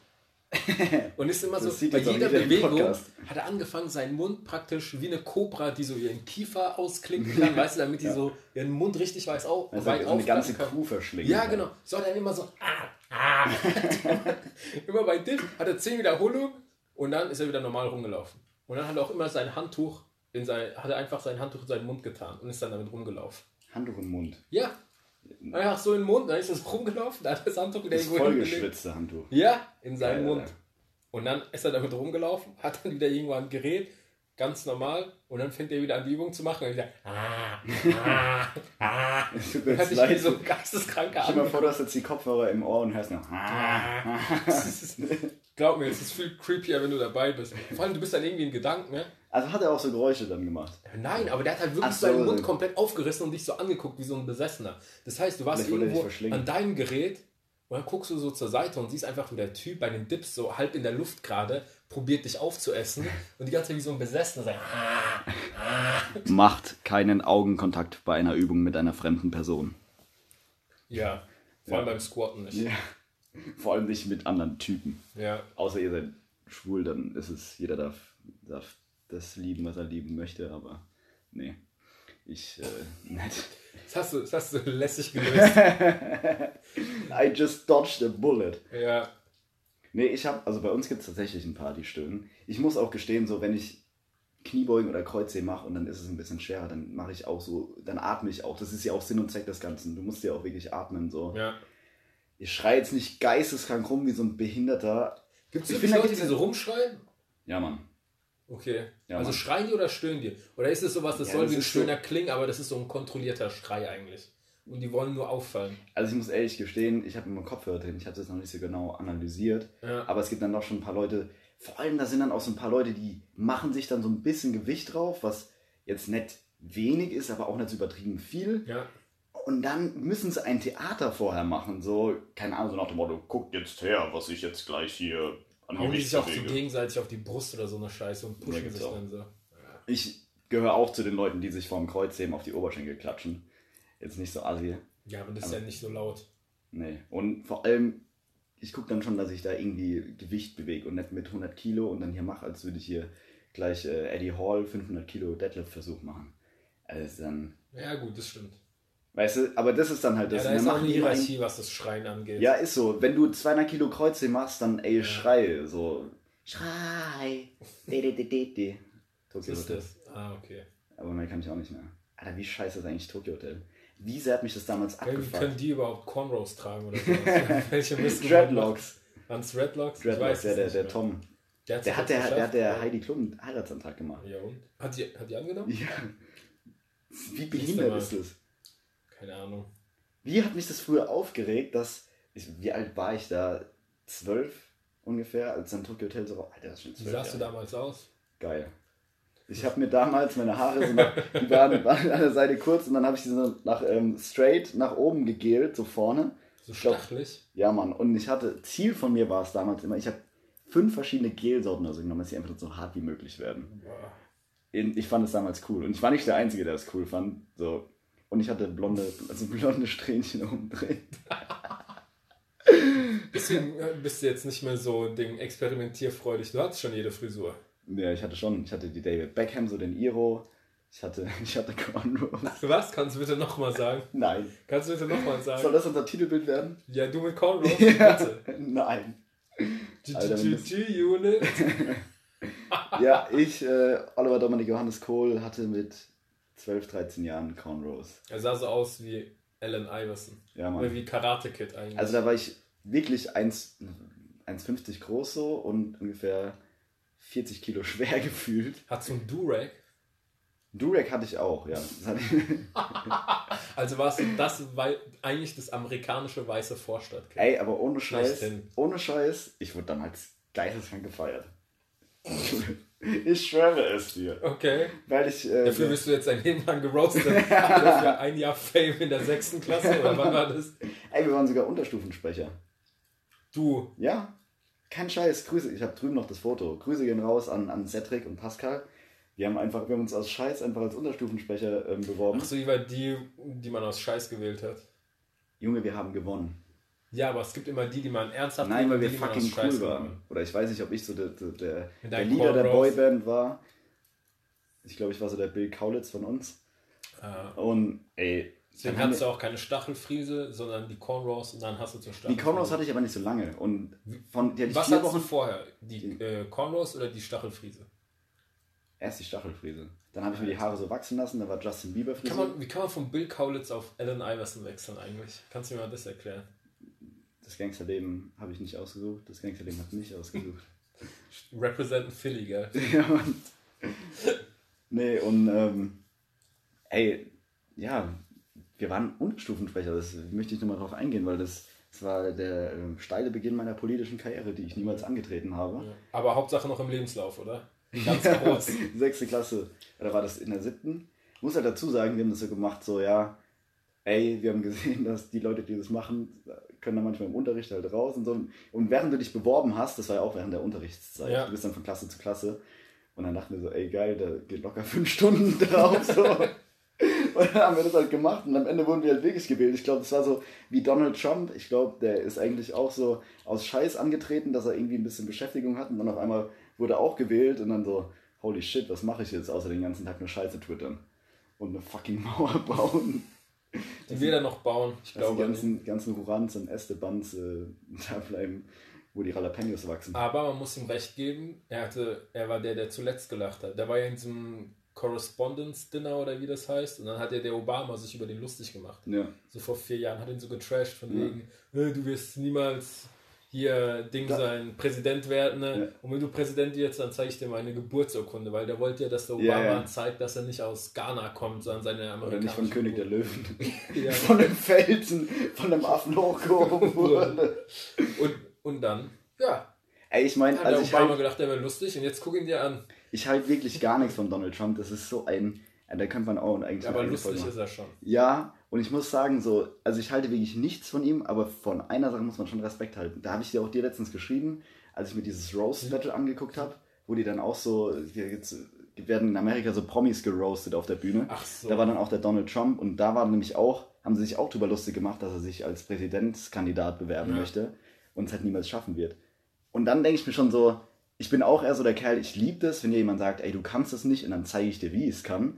Und ist immer so, bei auch jeder Bewegung hat er angefangen, seinen Mund praktisch wie eine Kobra, die so ihren Kiefer ausklinken kann, weißt du, damit die Ja. so ihren Mund richtig weiß auf, Also weit so eine ganze kann. Kuh verschlingen. Ja, genau. So hat er immer so. Ah, ah. immer bei Dip hat er 10 Wiederholungen und dann ist er wieder normal rumgelaufen. Und dann hat er auch immer sein Handtuch in sein, hat er einfach sein Handtuch in seinen Mund getan und ist dann damit rumgelaufen. Handtuch im Mund. Ja. Einfach so in den Mund, dann ist es rumgelaufen, dann hat er das Handtuch wieder Das irgendwo vollgeschwitzte Handtuch. Ja, in seinen Geil, Mund. Alter. Und dann ist er damit rumgelaufen, hat dann wieder irgendwann ein Gerät, ganz normal, und dann fängt er wieder an die Übung zu machen und wieder. Ah, ah, ah. Es tut mir jetzt so ein geisteskranker Stell dir mal vor, du hast jetzt die Kopfhörer im Ohr und hörst noch. Glaub mir, es ist viel creepier, wenn du dabei bist. Vor allem, du bist dann irgendwie in Gedanken, ne? Also hat er auch so Geräusche dann gemacht. Nein, aber der hat halt wirklich so, seinen Mund komplett aufgerissen und dich so angeguckt wie so ein Besessener. Das heißt, du warst Vielleicht irgendwo an deinem Gerät und dann guckst du so zur Seite und siehst einfach, wie der Typ bei den Dips so halb in der Luft gerade probiert, dich aufzuessen und die ganze Zeit wie so ein Besessener sagt, ah, Macht keinen Augenkontakt bei einer Übung mit einer fremden Person. Ja, vor allem Ja. beim Squatten nicht. Ja. Vor allem nicht mit anderen Typen. Ja. Außer ihr seid schwul, dann ist es, jeder darf, darf das lieben, was er lieben möchte, aber nee. Ich, äh, nicht. Das hast du, das hast du lässig gelöst. I just dodged a bullet. ja. Nee, ich habe, also bei uns gibt es tatsächlich ein paar, die stöhnen. Ich muss auch gestehen, so wenn ich Kniebeugen oder Kreuzheben mache und dann ist es ein bisschen schwerer, dann mache ich auch so, dann atme ich auch. Das ist ja auch Sinn und Zweck des Ganzen. Du musst ja auch wirklich atmen. So. ja. Ich schreie jetzt nicht geisteskrank rum wie so ein Behinderter. Gibt es Leute, die so rumschreien? Ja, Mann. Okay. Ja, also Mann. schreien die oder stöhnen die? Oder ist es sowas, das Ja, soll das wie ein ist so- klingen, aber das ist so ein kontrollierter Schrei eigentlich. Und die wollen nur auffallen. Also ich muss ehrlich gestehen, ich habe immer Kopfhörer drin. Ich habe das noch nicht so genau analysiert. Ja. Aber es gibt dann doch schon ein paar Leute, vor allem da sind dann auch so ein paar Leute, die machen sich dann so ein bisschen Gewicht drauf, was jetzt nicht wenig ist, aber auch nicht so übertrieben viel. Ja. Und dann müssen sie ein Theater vorher machen, so, keine Ahnung, so nach dem Motto, guckt jetzt her, was ich jetzt gleich hier Hauen sich auch so gegenseitig auf die Brust oder so eine Scheiße und Ja, pushen gibt's sich auch. dann so. Ich gehöre auch zu den Leuten, die sich vorm Kreuzheben auf die Oberschenkel klatschen. Jetzt nicht so assi. Ja, aber das ist ja nicht so laut. Nee. Und vor allem, ich gucke dann schon, dass ich da irgendwie Gewicht bewege und nicht mit 100 Kilo und dann hier mache, als würde ich hier gleich äh, Eddie Hall 500 Kilo Deadlift-Versuch machen. Also dann, Ja, gut, das stimmt. Weißt du, aber das ist dann halt Ja, das. da Und ist machen eine die Hierarchie, was das Schreien angeht. Ja, ist so. Wenn du 200 Kilo Kreuzheben machst, dann ey, schrei. So, schrei. De, de, de, de, Tokyo ist Hotel. das? Ah, okay. Aber mehr kann ich auch nicht mehr. Alter, wie scheiße ist eigentlich Tokyo Hotel? Wie sehr hat mich das damals abgefuckt? können die überhaupt Cornrows tragen oder sowas? Welche müssen Dreadlocks. Waren es Dreadlocks? Dreadlocks, weiß der, der, der. Tom. Der, hat's Der hat der, der, hat der ja. Heidi Klum einen Heiratsantrag gemacht. Ja, und? Hat die, hat die angenommen? Ja. Wie behindert ist das? Keine Ahnung. Wie hat mich das früher aufgeregt, dass. Ich, wie alt war ich da? Zwölf ungefähr, als dann Tokyo Hotel so war. Alter, das ist schon Wie zwölf sahst du damals aus? Geil. Ich habe mir damals meine Haare so nach, die waren, waren an der Seite kurz und dann habe ich die so nach ähm, straight nach oben gegelt, so vorne. So stachelig? Ja, Mann. Und ich hatte, Ziel von mir war es damals immer, ich habe fünf verschiedene Gelsorten also genommen, dass sie einfach so hart wie möglich werden. Boah. In- Ich fand es damals cool. Und ich war nicht der Einzige, der es cool fand. So. Und ich hatte blonde, also blonde Strähnchen drin. Deswegen äh, bist du jetzt nicht mehr so Ding experimentierfreudig. Du hattest schon jede Frisur. Ja, ich hatte schon, ich hatte die David Beckham, so den Iro. Ich hatte, ich hatte Cornrows. Was? Kannst du bitte nochmal sagen? Nein. Kannst du bitte nochmal Soll sagen? das unser Titelbild werden? Ja, du mit Cornrows? Bitte. Nein. GGG-Unit. Ja, ich, äh, Oliver Dominik Johannes Kohl, hatte mit 12, 13 Jahren Cornrows. Er sah so aus wie Alan Iverson. Ja, Oder Mann. wie Karate Kid eigentlich. Also da war ich wirklich 1 1,50 groß so und ungefähr 40 Kilo schwer gefühlt. Hat so ein Durag. Durek hatte ich auch, ja. Also war es das wei- eigentlich das amerikanische weiße Vorstadtkind. ey, aber ohne Scheiß, ohne Scheiß, ich wurde damals geisteskrank gefeiert. Ich schwöre es dir. Okay. Weil ich. Äh, Dafür bist du jetzt ein Leben lang geroastet. Für ein Jahr Fame in der sechsten Klasse. Oder wann war das? ey, wir waren sogar Unterstufensprecher. Du. Ja, kein Scheiß. Grüße. Ich habe drüben noch das Foto. Grüße gehen raus an, an Cedric und Pascal. Wir haben einfach, wir haben uns aus Scheiß einfach als Unterstufensprecher ähm, beworben. Ach so, die war die, die man aus Scheiß gewählt hat. Junge, wir haben gewonnen. Ja, aber es gibt immer die, die man ernsthaft Nein, weil wir fucking cool waren. genommen Oder ich weiß nicht, ob ich so der, der, der, Leader der. Boyband war. Ich glaube, ich war so der Bill Kaulitz von uns. Äh, Und ey, deswegen dann haben hattest du auch keine Stachelfriese, sondern die Cornrows und dann hast du zur wir- Stachel. die Cornrows hatte ich aber nicht so lange. Und von die Was vier Wochen. vorher? Die äh, Cornrows oder die Stachelfriese? Erst die Stachelfriese. Dann habe ich mir die Haare so wachsen lassen, da war Justin Bieber Kann man, wie kann man von Bill Kaulitz auf Allen Iverson wechseln eigentlich? Kannst du mir mal das erklären? Das Gangsterleben habe ich nicht ausgesucht, das Gangsterleben hat mich ausgesucht. Representen Philly, gell? ja, und, nee, und ähm, ey, ja, wir waren Unterstufensprecher, das möchte ich nochmal drauf eingehen, weil das, das war der ähm, steile Beginn meiner politischen Karriere, die ich niemals angetreten habe. Ja. Aber Hauptsache noch im Lebenslauf, oder? Ganz groß. Sechste Klasse, oder war das in der siebten? Ich muss halt dazu sagen, wir haben das so gemacht, so ja, ey, wir haben gesehen, dass die Leute, die das machen, können dann manchmal im Unterricht halt raus und so. Und während du dich beworben hast, das war ja auch während der Unterrichtszeit, Ja. du bist dann von Klasse zu Klasse. Und dann dachten wir so, ey geil, da geht locker fünf Stunden drauf. So. Und dann haben wir das halt gemacht und am Ende wurden wir halt wirklich gewählt. Ich glaube, das war so wie Donald Trump. Ich glaube, der ist eigentlich auch so aus Scheiß angetreten, dass er irgendwie ein bisschen Beschäftigung hat und dann auf einmal wurde er auch gewählt und dann so, holy shit, was mache ich jetzt außer den ganzen Tag nur Scheiße twittern und eine fucking Mauer bauen. Die wir dann noch bauen, ich Dass die glaube. ganzen, ganzen Hurans und Estebans äh, da bleiben, wo die Jalapenos wachsen. Aber man muss ihm recht geben, er, hatte, er war der, der zuletzt gelacht hat. Der war ja in diesem Correspondence-Dinner oder wie das heißt. Und dann hat ja der Obama sich über den lustig gemacht. Ja. So vor vier Jahren hat ihn so getrashed von Ja. wegen, äh, du wirst niemals hier Ding Da- sein, Präsident werden. Ne? Ja. Und wenn du Präsident wirst, dann zeige ich dir meine Geburtsurkunde, weil der wollte ja, dass der Ja, Obama ja. zeigt, dass er nicht aus Ghana kommt, sondern seine Oder amerikanische nicht von König der Löwen. Ja. Von dem Felsen, von dem Affen hochgehoben wurde. Und, und dann, ja, Ey, ich meine, hat also der ich Obama halt, gedacht, der wäre lustig und jetzt guck ihn dir an. ich halt wirklich gar nichts von Donald Trump. Das ist so ein, ja, da könnte man auch eigentlich Aber eine eigene lustig ist er schon. Ja, und ich muss sagen, so, also ich halte wirklich nichts von ihm, aber von einer Sache muss man schon Respekt halten. Da habe ich dir auch dir letztens geschrieben, als ich mir dieses Roast Battle angeguckt habe, wo die dann auch so, jetzt werden in Amerika so Promis geroastet auf der Bühne. Ach so. Da war dann auch der Donald Trump und da war nämlich auch, haben sie sich auch drüber lustig gemacht, dass er sich als Präsidentskandidat bewerben Ja. möchte und es halt niemals schaffen wird. Und dann denke ich mir schon so, ich bin auch eher so der Kerl, ich liebe das, wenn dir jemand sagt, ey, du kannst es nicht und dann zeige ich dir, wie ich es kann.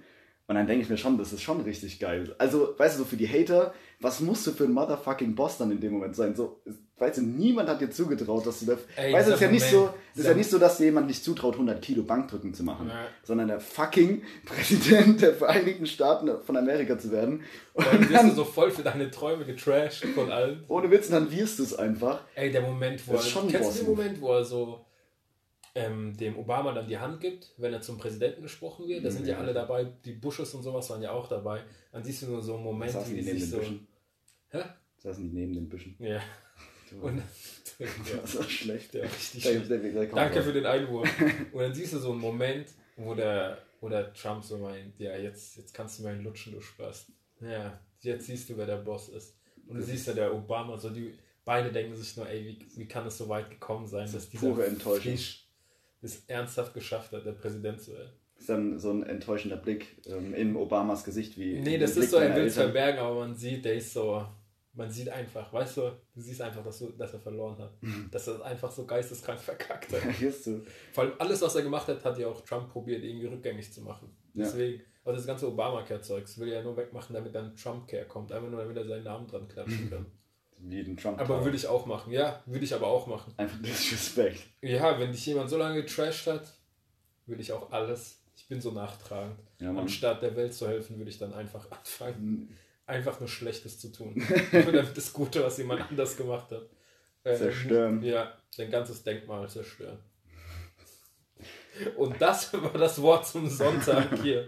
Und dann denke ich mir schon, das ist schon richtig geil. Also, weißt du, so für die Hater, was musst du für ein motherfucking Boss dann in dem Moment sein? So, weißt du, niemand hat dir zugetraut, dass du da. Ey, weißt du, es ist ja nicht so, ist ja nicht so, dass dir jemand nicht zutraut, 100 Kilo Bankdrücken zu machen, Ja. sondern der fucking Präsident der Vereinigten Staaten von Amerika zu werden. Und dann wirst du so voll für deine Träume getrashed von allen. ohne Witz, dann wirst du es einfach. Ey, der Moment, wo er. Kennst du den. Moment, wo er so ähm, dem Obama dann die Hand gibt, wenn er zum Präsidenten gesprochen wird? Da sind ja Ja. alle dabei, die Bushes und sowas waren ja auch dabei. Dann siehst du nur so einen Moment, Saßen wie die neben den so. Büschen? Hä? Saßen die neben den Büschen. Ja. Und, ja. Das war schlecht. Ja, richtig Da- schlecht. da- da- Danke für den Einwurf. Und dann siehst du so einen Moment, wo der, wo der Trump so meint, ja, jetzt, jetzt kannst du mir einen lutschen, du Spaß. Ja, jetzt siehst du, wer der Boss ist. Und du siehst ja der Obama, so die beide denken sich nur, ey, wie, wie kann es so weit gekommen sein, dass dieser pure Enttäuschung. Fisch es ernsthaft geschafft hat, der Präsident zu werden. ist dann so ein enttäuschender Blick ähm, in Obamas Gesicht wie. Nee, das Blick ist so, er will es verbergen, aber man sieht, der ist so, man sieht einfach, weißt du, du siehst einfach, dass, du, dass er verloren hat. Mhm. Dass er einfach so geisteskrank verkackt hat. Hier ist du. Vor allem alles, was er gemacht hat, hat ja auch Trump probiert, irgendwie rückgängig zu machen. Ja. Deswegen, aber das ganze Obamacare-Zeugs will er ja nur wegmachen, damit dann Trump-Care kommt. Einfach nur, damit er seinen Namen dran klatschen kann. Wie den Trump. aber würde ich auch machen. Ja, würde ich aber auch machen. Einfach Disrespect. Ja, wenn dich jemand so lange getrashed hat, würde ich auch alles. Ich bin so nachtragend. Ja. Anstatt der Welt zu helfen, würde ich dann einfach anfangen, Mhm. einfach nur Schlechtes zu tun. Das Gute, was jemand anders gemacht hat. äh, Zerstören. Ja, sein ganzes Denkmal zerstören. Und das war das Wort zum Sonntag hier.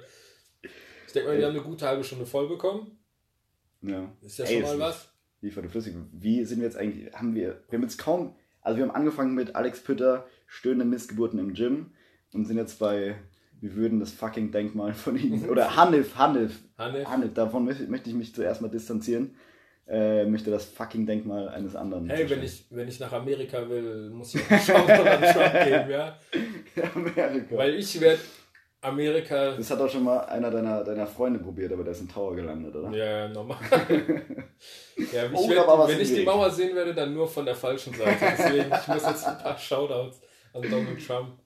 Ich denke mal, wir haben eine gute halbe Stunde voll bekommen. Ja. Ist ja Ey, schon mal Lieferte flüssig. Wie sind wir jetzt eigentlich? Haben wir. Wir haben jetzt kaum. Also wir haben angefangen mit Alex Pütter, stöhnende Missgeburten im Gym und sind jetzt bei. Wir würden das fucking Denkmal von ihm. Oder Hanif, Hanif. Hanif. Hanif, davon möchte, ich mich zuerst mal distanzieren. Äh, möchte das fucking Denkmal eines anderen. Hey, wenn ich, wenn ich nach Amerika will, muss ich auch Trump geben, ja? Amerika. Weil ich werde Amerika. das hat auch schon mal einer deiner, deiner Freunde probiert, aber der ist im Tower gelandet, oder? Ja, ja, normal. ja, Oh, werd, wenn ich die Weg. Mauer sehen werde, dann nur von der falschen Seite. Deswegen, ich muss jetzt ein paar Shoutouts an Donald Trump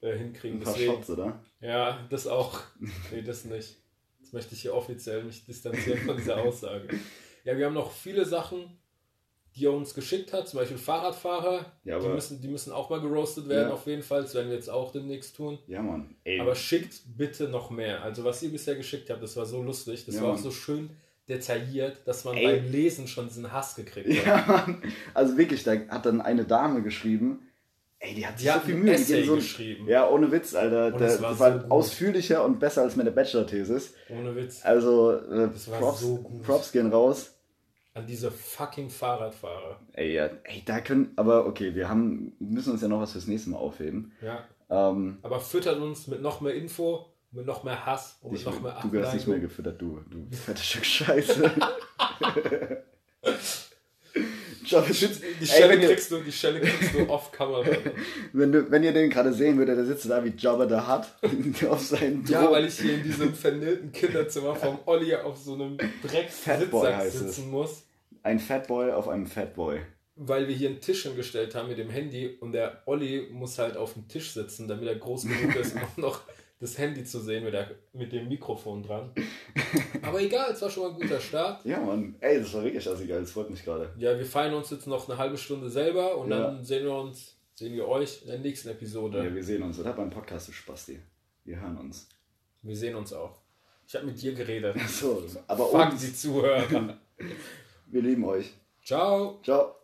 äh, hinkriegen. Ein paar Deswegen, Shots, oder? ja, das auch. Nee, das nicht. Jetzt möchte ich hier offiziell mich distanzieren von dieser Aussage. Ja, wir haben noch viele Sachen, die er uns geschickt hat, zum Beispiel Fahrradfahrer. Ja, die, müssen, die müssen auch mal geroastet werden, Ja. auf jeden Fall. Das werden wir jetzt auch demnächst tun. Ja, Mann. Ey. Aber schickt bitte noch mehr. Also was ihr bisher geschickt habt, das war so lustig. Das Ja, war auch Mann. so schön detailliert, dass man Ey. beim Lesen schon diesen Hass gekriegt hat. Ja, Mann. Also wirklich, da hat dann eine Dame geschrieben. Ey, die hat sich Die so hat viel Mühe gegeben. So geschrieben. ja, ohne Witz, Alter. Und es war das war so ausführlicher und besser als meine Bachelor-Thesis. Ohne Witz. Also, äh, Das war Props, so gut. Props gehen raus. An diese fucking Fahrradfahrer. Ey, ja, ey, da können, aber okay, wir haben, müssen uns ja noch was fürs nächste Mal aufheben. Ja. Ähm, Aber füttert uns mit noch mehr Info, mit noch mehr Hass und mit noch mehr du gehörst nicht mehr Abneigung. gefüttert, du, du fettes Stück Scheiße. Jabba Die Ey, Schelle ihr, kriegst du, die Schelle kriegst du off Kamera. wenn, du, wenn ihr den gerade sehen würdet, der sitzt da wie Jabba the Hutt auf seinem Ja, Thron. weil ich hier in diesem vernillten Kinderzimmer vom Olli auf so einem es. sitzen muss. Ein Fatboy auf einem Fatboy. Weil wir hier einen Tisch hingestellt haben mit dem Handy und der Olli muss halt auf dem Tisch sitzen, damit er groß genug ist, um auch noch das Handy zu sehen mit, der, mit dem Mikrofon dran. Aber egal, es war schon mal ein guter Start. Ja, Mann. Ey, das war wirklich assi geil. Das freut mich gerade. Ja, wir feiern uns jetzt noch eine halbe Stunde selber und Ja. dann sehen wir uns, sehen wir euch in der nächsten Episode. Ja, wir sehen uns. Oder beim Podcast, du Spasti. Wir hören uns. Wir sehen uns auch. Ich habe mit dir geredet. So, aber Fuck uns. die Zuhörer. Wir lieben euch. Ciao. Ciao.